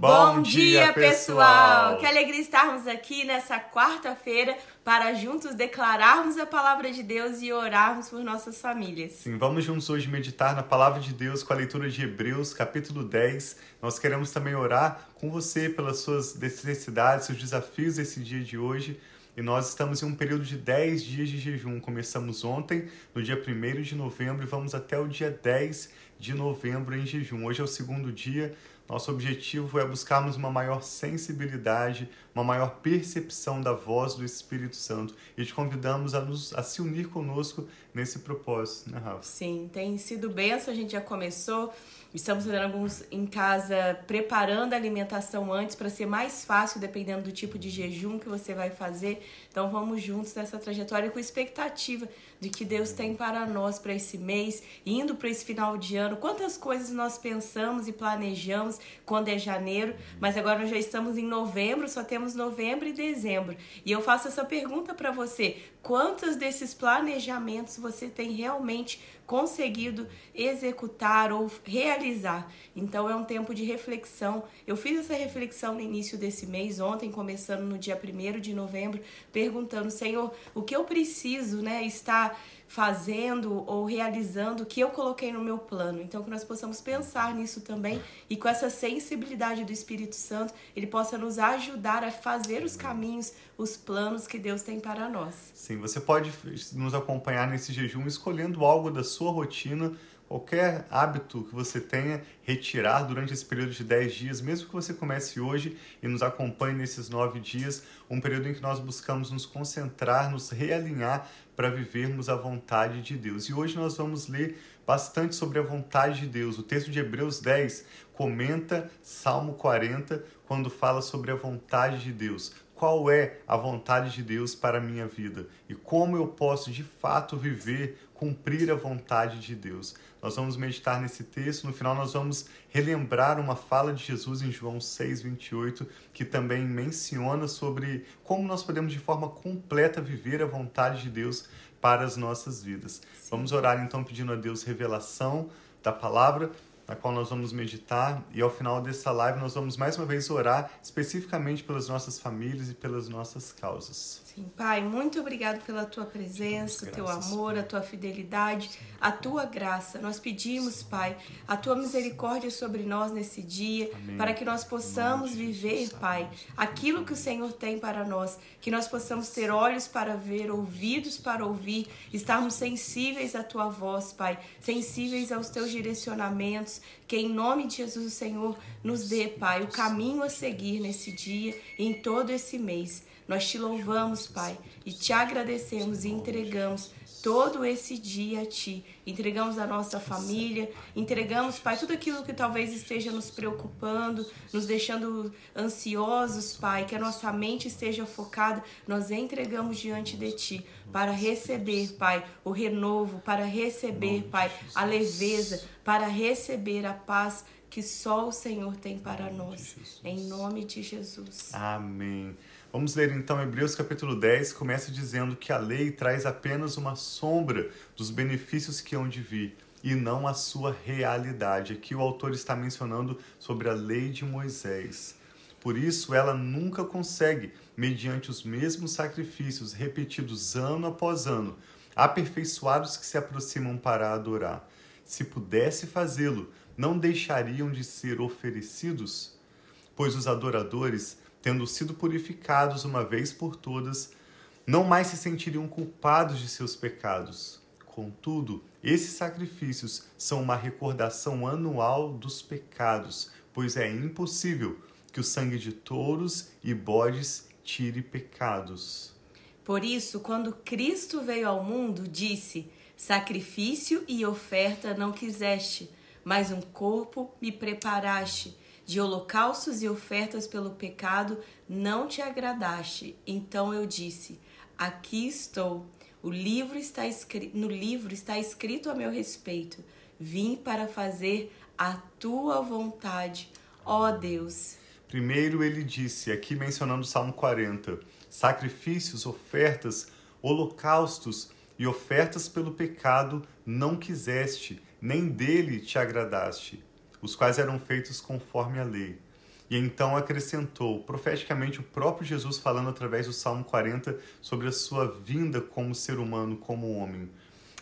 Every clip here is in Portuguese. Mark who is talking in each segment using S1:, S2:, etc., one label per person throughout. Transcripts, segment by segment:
S1: Bom dia, pessoal! Que alegria estarmos aqui nessa quarta-feira para juntos declararmos a palavra de Deus e orarmos por nossas famílias.
S2: Sim, vamos juntos hoje meditar na palavra de Deus com a leitura de Hebreus, capítulo 10. Nós queremos também orar com você pelas suas necessidades, seus desafios esse dia de hoje. E nós estamos em um período de 10 dias de jejum. Começamos ontem, no dia 1 de novembro, e vamos até o dia 10 de novembro em jejum. Hoje é o segundo dia. Nosso objetivo é buscarmos uma maior sensibilidade, uma maior percepção da voz do Espírito Santo. E te convidamos a, nos, a se unir conosco nesse propósito, né, Rafa?
S1: Sim, tem sido benção, a gente já começou. Estamos fazendo alguns em casa, preparando a alimentação antes para ser mais fácil, dependendo do tipo de jejum que você vai fazer. Então vamos juntos nessa trajetória com expectativa de que Deus tem para nós para esse mês, indo para esse final de ano. Quantas coisas nós pensamos e planejamos quando é janeiro, mas agora nós já estamos em novembro, só temos novembro e dezembro. E eu faço essa pergunta para você: quantos desses planejamentos você tem realmente conseguido executar ou realizar. Então é um tempo de reflexão. Eu fiz essa reflexão no início desse mês, ontem, começando no dia 1 de novembro, perguntando, Senhor, o que eu preciso, né, estar fazendo ou realizando que eu coloquei no meu plano. Então, que nós possamos pensar nisso também e com essa sensibilidade do Espírito Santo, ele possa nos ajudar a fazer os caminhos, os planos que Deus tem para nós.
S2: Sim, você pode nos acompanhar nesse jejum escolhendo algo da sua rotina qualquer hábito que você tenha, retirar durante esse período de 10 dias, mesmo que você comece hoje e nos acompanhe nesses 9 dias, um período em que nós buscamos nos concentrar, nos realinhar para vivermos a vontade de Deus. E hoje nós vamos ler bastante sobre a vontade de Deus. O texto de Hebreus 10 comenta Salmo 40 quando fala sobre a vontade de Deus qual é a vontade de Deus para a minha vida e como eu posso de fato viver, cumprir a vontade de Deus. Nós vamos meditar nesse texto, no final nós vamos relembrar uma fala de Jesus em João 6:28, que também menciona sobre como nós podemos de forma completa viver a vontade de Deus para as nossas vidas. Sim. Vamos orar então pedindo a Deus revelação da palavra na qual nós vamos meditar e ao final dessa live nós vamos mais uma vez orar especificamente pelas nossas famílias e pelas nossas causas.
S1: Sim, Pai, muito obrigado pela tua presença, o teu amor, a tua fidelidade, a tua graça. Nós pedimos, Pai, a tua misericórdia sobre nós nesse dia, Amém. para que nós possamos viver, Pai, aquilo que o Senhor tem para nós, que nós possamos ter olhos para ver, ouvidos para ouvir, estarmos sensíveis à tua voz, Pai, sensíveis aos teus direcionamentos que em nome de Jesus o Senhor nos dê, Pai, o caminho a seguir nesse dia e em todo esse mês. Nós te louvamos, Pai, e te agradecemos e entregamos todo esse dia a Ti. Entregamos a nossa família, entregamos, Pai, tudo aquilo que talvez esteja nos preocupando, nos deixando ansiosos, Pai, que a nossa mente esteja focada, nós entregamos diante de Ti para receber, Pai, o renovo, para receber, Pai, a leveza, para receber a paz que só o Senhor tem para nós. Em nome de Jesus.
S2: Amém. Vamos ler então Hebreus capítulo 10, começa dizendo que a lei traz apenas uma sombra dos benefícios que hão de vir e não a sua realidade. Aqui o autor está mencionando sobre a lei de Moisés. Por isso, ela nunca consegue, mediante os mesmos sacrifícios repetidos ano após ano, aperfeiçoar os que se aproximam para adorar. Se pudesse fazê-lo, não deixariam de ser oferecidos? Pois os adoradores tendo sido purificados uma vez por todas, não mais se sentiriam culpados de seus pecados. Contudo, esses sacrifícios são uma recordação anual dos pecados, pois é impossível que o sangue de touros e bodes tire pecados.
S1: Por isso, quando Cristo veio ao mundo, disse: Sacrifício e oferta não quiseste, mas um corpo me preparaste de holocaustos e ofertas pelo pecado não te agradaste. Então eu disse: Aqui estou. O livro está escrito, no livro está escrito a meu respeito. Vim para fazer a tua vontade, ó Deus.
S2: Primeiro ele disse, aqui mencionando o Salmo 40, sacrifícios, ofertas, holocaustos e ofertas pelo pecado não quiseste, nem dele te agradaste os quais eram feitos conforme a lei. E então acrescentou, profeticamente, o próprio Jesus falando através do Salmo 40 sobre a sua vinda como ser humano, como homem.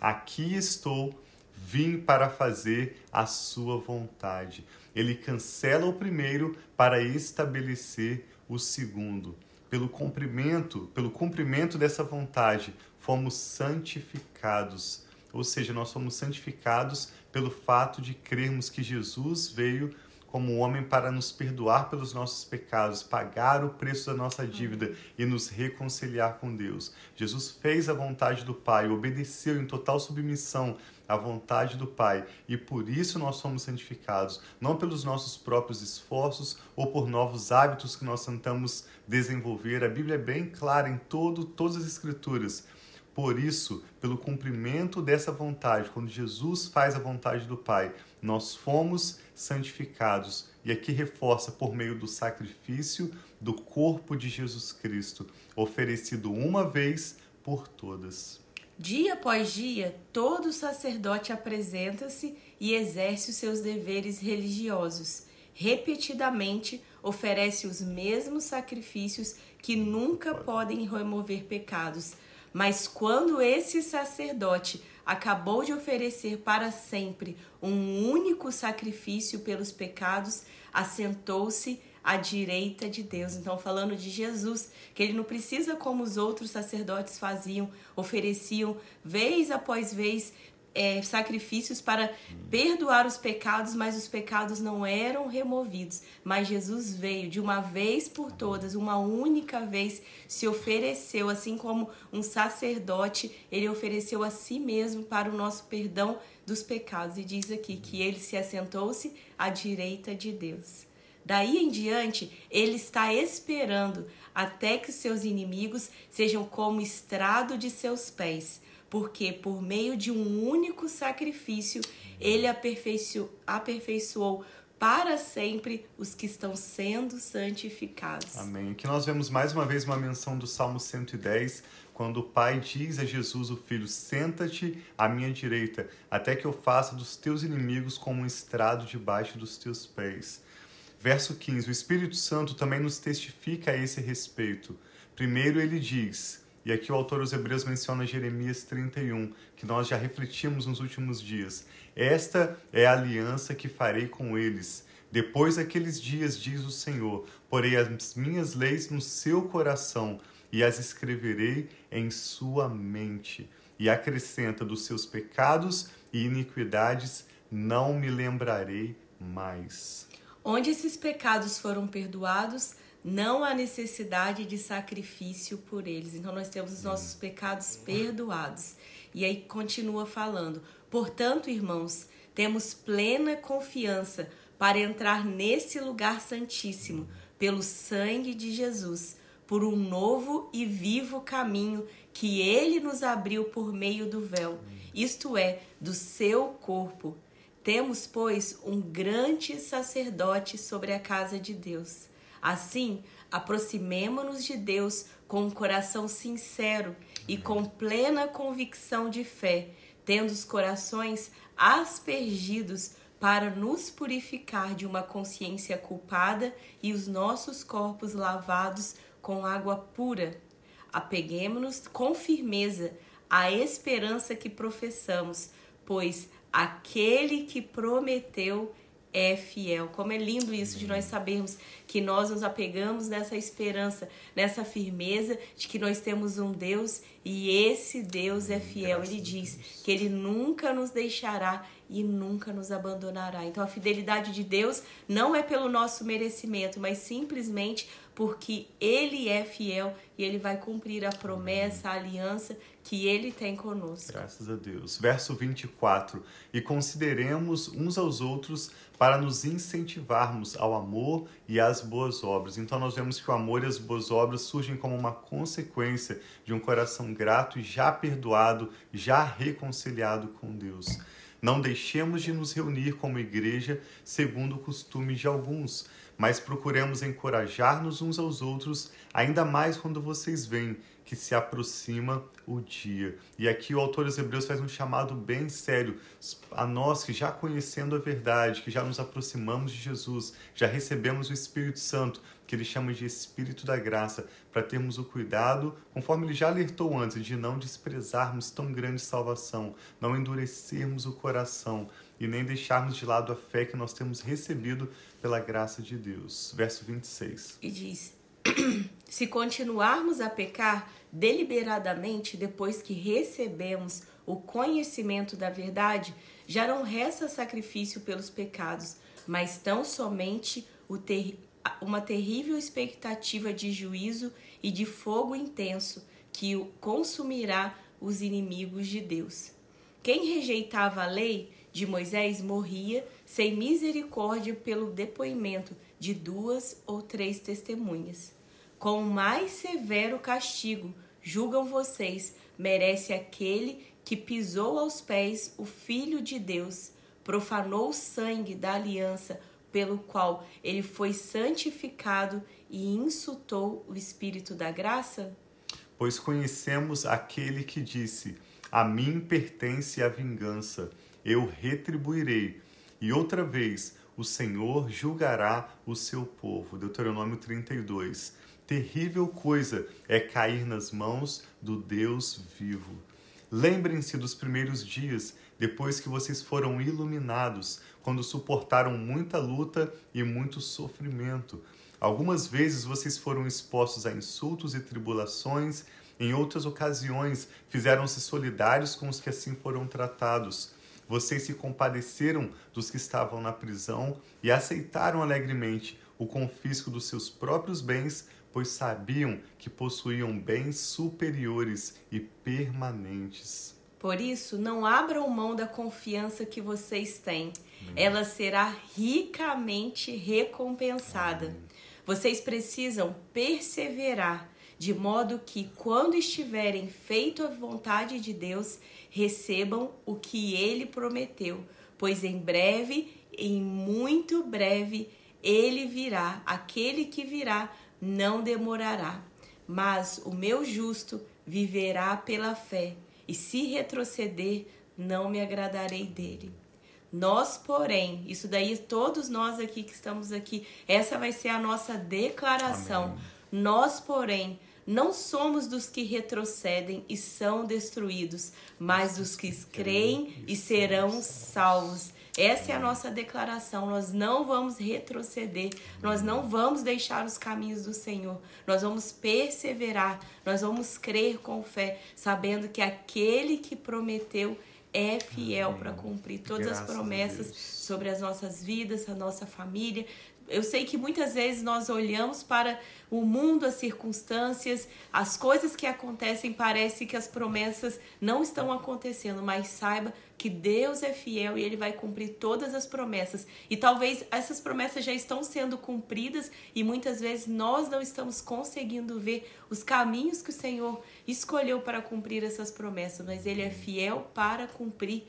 S2: Aqui estou, vim para fazer a sua vontade. Ele cancela o primeiro para estabelecer o segundo. Pelo cumprimento, pelo cumprimento dessa vontade, fomos santificados. Ou seja, nós somos santificados pelo fato de crermos que Jesus veio como homem para nos perdoar pelos nossos pecados, pagar o preço da nossa dívida e nos reconciliar com Deus. Jesus fez a vontade do Pai, obedeceu em total submissão à vontade do Pai e por isso nós somos santificados, não pelos nossos próprios esforços ou por novos hábitos que nós tentamos desenvolver. A Bíblia é bem clara em todo, todas as Escrituras por isso, pelo cumprimento dessa vontade, quando Jesus faz a vontade do Pai, nós fomos santificados. E aqui reforça por meio do sacrifício do corpo de Jesus Cristo, oferecido uma vez por todas.
S1: Dia após dia, todo sacerdote apresenta-se e exerce os seus deveres religiosos. Repetidamente oferece os mesmos sacrifícios que nunca podem remover pecados mas quando esse sacerdote acabou de oferecer para sempre um único sacrifício pelos pecados, assentou-se à direita de Deus. Então, falando de Jesus, que ele não precisa, como os outros sacerdotes faziam, ofereciam vez após vez é, sacrifícios para perdoar os pecados, mas os pecados não eram removidos. Mas Jesus veio de uma vez por todas, uma única vez, se ofereceu, assim como um sacerdote, ele ofereceu a si mesmo para o nosso perdão dos pecados. E diz aqui que ele se assentou-se à direita de Deus. Daí em diante, ele está esperando até que seus inimigos sejam como estrado de seus pés porque por meio de um único sacrifício ele aperfeiçoou, aperfeiçoou para sempre os que estão sendo santificados.
S2: Amém. Aqui nós vemos mais uma vez uma menção do Salmo 110, quando o Pai diz a Jesus, o Filho: Senta-te à minha direita, até que eu faça dos teus inimigos como um estrado debaixo dos teus pés. Verso 15: O Espírito Santo também nos testifica a esse respeito. Primeiro, ele diz: e aqui o autor dos Hebreus menciona Jeremias 31, que nós já refletimos nos últimos dias. Esta é a aliança que farei com eles. Depois daqueles dias, diz o Senhor, porei as minhas leis no seu coração e as escreverei em sua mente. E acrescenta dos seus pecados e iniquidades, não me lembrarei mais.
S1: Onde esses pecados foram perdoados, não há necessidade de sacrifício por eles. Então nós temos os nossos pecados perdoados. E aí continua falando: portanto, irmãos, temos plena confiança para entrar nesse lugar santíssimo pelo sangue de Jesus, por um novo e vivo caminho que ele nos abriu por meio do véu, isto é, do seu corpo. Temos, pois, um grande sacerdote sobre a casa de Deus Assim, aproximemo-nos de Deus com um coração sincero e com plena convicção de fé, tendo os corações aspergidos para nos purificar de uma consciência culpada e os nossos corpos lavados com água pura. Apeguemo-nos com firmeza à esperança que professamos, pois aquele que prometeu é fiel. Como é lindo isso de nós sabermos que nós nos apegamos nessa esperança, nessa firmeza de que nós temos um Deus e esse Deus é fiel. Ele diz que ele nunca nos deixará e nunca nos abandonará. Então a fidelidade de Deus não é pelo nosso merecimento, mas simplesmente porque ele é fiel e ele vai cumprir a promessa, a aliança que ele tem conosco.
S2: Graças a Deus. Verso 24. E consideremos uns aos outros para nos incentivarmos ao amor e às boas obras. Então nós vemos que o amor e as boas obras surgem como uma consequência de um coração grato e já perdoado, já reconciliado com Deus. Não deixemos de nos reunir como igreja segundo o costume de alguns, mas procuremos encorajar-nos uns aos outros, ainda mais quando vocês veem que se aproxima o dia. E aqui o autor dos Hebreus faz um chamado bem sério a nós que já conhecendo a verdade, que já nos aproximamos de Jesus, já recebemos o Espírito Santo, que ele chama de Espírito da Graça, para termos o cuidado, conforme ele já alertou antes, de não desprezarmos tão grande salvação, não endurecermos o coração e nem deixarmos de lado a fé que nós temos recebido pela graça de Deus. Verso 26.
S1: E diz: Se continuarmos a pecar deliberadamente depois que recebemos o conhecimento da verdade, já não resta sacrifício pelos pecados, mas tão somente ter, uma terrível expectativa de juízo e de fogo intenso que consumirá os inimigos de Deus. Quem rejeitava a lei de Moisés morria sem misericórdia pelo depoimento de duas ou três testemunhas. Com mais severo castigo, julgam vocês, merece aquele que pisou aos pés o Filho de Deus, profanou o sangue da aliança pelo qual ele foi santificado e insultou o Espírito da graça?
S2: Pois conhecemos aquele que disse: A mim pertence a vingança, eu retribuirei. E outra vez, o Senhor julgará o seu povo. Deuteronômio 32. Terrível coisa é cair nas mãos do Deus vivo. Lembrem-se dos primeiros dias, depois que vocês foram iluminados, quando suportaram muita luta e muito sofrimento. Algumas vezes vocês foram expostos a insultos e tribulações, em outras ocasiões fizeram-se solidários com os que assim foram tratados. Vocês se compadeceram dos que estavam na prisão e aceitaram alegremente o confisco dos seus próprios bens, pois sabiam que possuíam bens superiores e permanentes.
S1: Por isso, não abram mão da confiança que vocês têm. Ela será ricamente recompensada. Amém. Vocês precisam perseverar, de modo que, quando estiverem feito a vontade de Deus, recebam o que ele prometeu, pois em breve, em muito breve, ele virá, aquele que virá não demorará. Mas o meu justo viverá pela fé, e se retroceder, não me agradarei dele. Nós, porém, isso daí todos nós aqui que estamos aqui, essa vai ser a nossa declaração. Amém. Nós, porém, não somos dos que retrocedem e são destruídos, mas dos que creem e serão salvos. Essa é a nossa declaração. Nós não vamos retroceder, nós não vamos deixar os caminhos do Senhor. Nós vamos perseverar, nós vamos crer com fé, sabendo que aquele que prometeu é fiel para cumprir todas Graças as promessas sobre as nossas vidas, a nossa família, eu sei que muitas vezes nós olhamos para o mundo, as circunstâncias, as coisas que acontecem, parece que as promessas não estão acontecendo, mas saiba que Deus é fiel e ele vai cumprir todas as promessas. E talvez essas promessas já estão sendo cumpridas e muitas vezes nós não estamos conseguindo ver os caminhos que o Senhor escolheu para cumprir essas promessas, mas ele é fiel para cumprir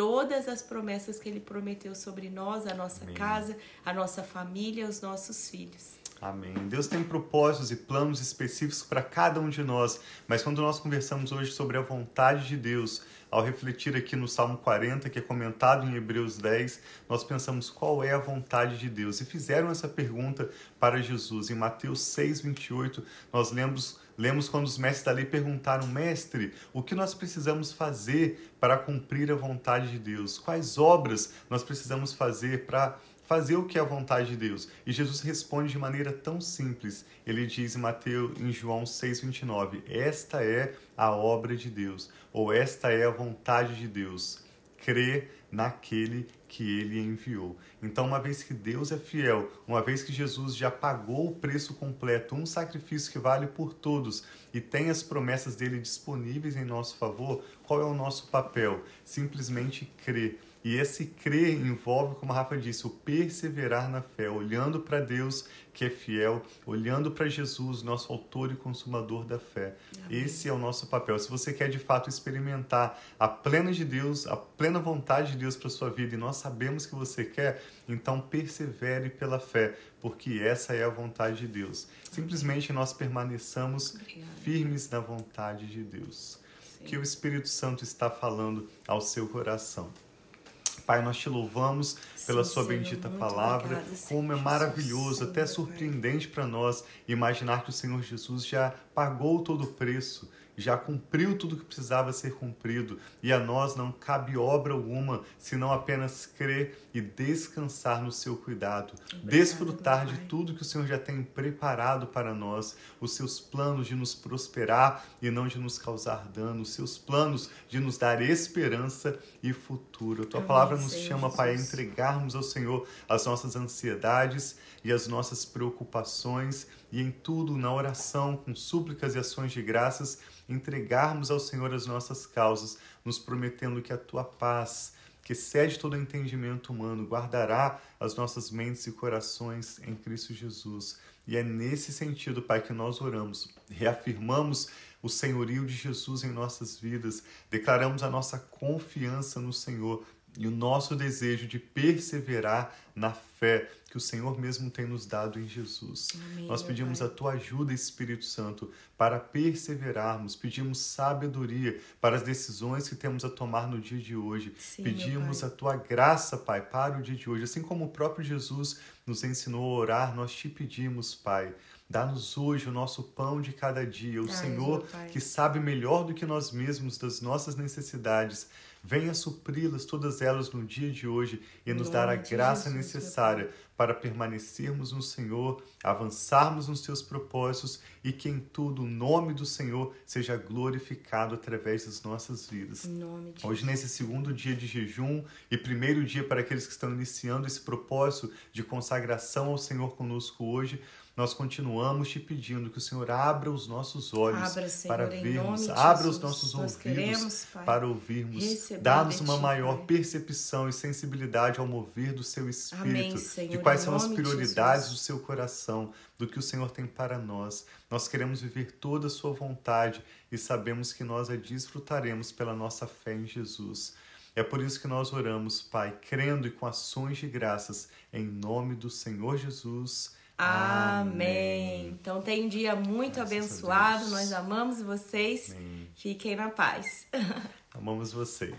S1: todas as promessas que ele prometeu sobre nós, a nossa Amém. casa, a nossa família, os nossos filhos.
S2: Amém. Deus tem propósitos e planos específicos para cada um de nós, mas quando nós conversamos hoje sobre a vontade de Deus, ao refletir aqui no Salmo 40, que é comentado em Hebreus 10, nós pensamos qual é a vontade de Deus. E fizeram essa pergunta para Jesus. Em Mateus 6, 28, nós lemos, lemos quando os mestres da lei perguntaram: Mestre, o que nós precisamos fazer para cumprir a vontade de Deus? Quais obras nós precisamos fazer para fazer o que é a vontade de Deus. E Jesus responde de maneira tão simples. Ele diz em Mateus, em João 6:29, esta é a obra de Deus, ou esta é a vontade de Deus, crer naquele que ele enviou. Então, uma vez que Deus é fiel, uma vez que Jesus já pagou o preço completo, um sacrifício que vale por todos e tem as promessas dele disponíveis em nosso favor, qual é o nosso papel? Simplesmente crer E esse crer envolve, como a Rafa disse, o perseverar na fé, olhando para Deus que é fiel, olhando para Jesus, nosso autor e consumador da fé. Amém. Esse é o nosso papel. Se você quer de fato experimentar a plena de Deus, a plena vontade de Deus para sua vida, e nós sabemos que você quer, então persevere pela fé, porque essa é a vontade de Deus. Simplesmente nós permaneçamos firmes na vontade de Deus. Sim. Que o Espírito Santo está falando ao seu coração. Pai, nós te louvamos pela Sim, Sua Senhor, bendita palavra. Como é maravilhoso, até surpreendente para nós imaginar que o Senhor Jesus já pagou todo o preço já cumpriu tudo que precisava ser cumprido e a nós não cabe obra alguma senão apenas crer e descansar no seu cuidado, Obrigado, desfrutar de tudo que o Senhor já tem preparado para nós, os seus planos de nos prosperar e não de nos causar dano, os seus planos de nos dar esperança e futuro. A tua Amém, palavra nos Senhor chama, Jesus. Pai, a entregarmos ao Senhor as nossas ansiedades e as nossas preocupações e em tudo, na oração, com súplicas e ações de graças, entregarmos ao Senhor as nossas causas, nos prometendo que a tua paz, que excede todo entendimento humano, guardará as nossas mentes e corações em Cristo Jesus. E é nesse sentido, Pai, que nós oramos, reafirmamos o senhorio de Jesus em nossas vidas, declaramos a nossa confiança no Senhor e o nosso desejo de perseverar na fé que o Senhor mesmo tem nos dado em Jesus. Amém, Nós pedimos a tua ajuda, Espírito Santo, para perseverarmos, pedimos sabedoria para as decisões que temos a tomar no dia de hoje. Sim, pedimos a tua graça, Pai, para o dia de hoje. Assim como o próprio Jesus nos ensinou a orar, nós te pedimos, Pai, Dá-nos hoje o nosso pão de cada dia. O Ai, Senhor, que sabe melhor do que nós mesmos das nossas necessidades, venha supri-las todas elas no dia de hoje e nos dar a graça necessária para permanecermos no Senhor, avançarmos nos seus propósitos e que em tudo o nome do Senhor seja glorificado através das nossas vidas. Hoje, nesse segundo dia de jejum e primeiro dia para aqueles que estão iniciando esse propósito de consagração ao Senhor conosco hoje, nós continuamos te pedindo que o Senhor abra os nossos olhos abra, Senhor, para vermos, abra os nossos nós ouvidos queremos, para ouvirmos, dá-nos uma maior Pai. percepção e sensibilidade ao mover do seu Espírito, Amém, Senhor, de quais são as prioridades do seu coração, do que o Senhor tem para nós. Nós queremos viver toda a sua vontade e sabemos que nós a desfrutaremos pela nossa fé em Jesus. É por isso que nós oramos, Pai, crendo e com ações de graças, em nome do Senhor Jesus.
S1: Amém. Então tem um dia muito Graças abençoado. Nós amamos vocês. Amém. Fiquem na paz.
S2: Amamos vocês.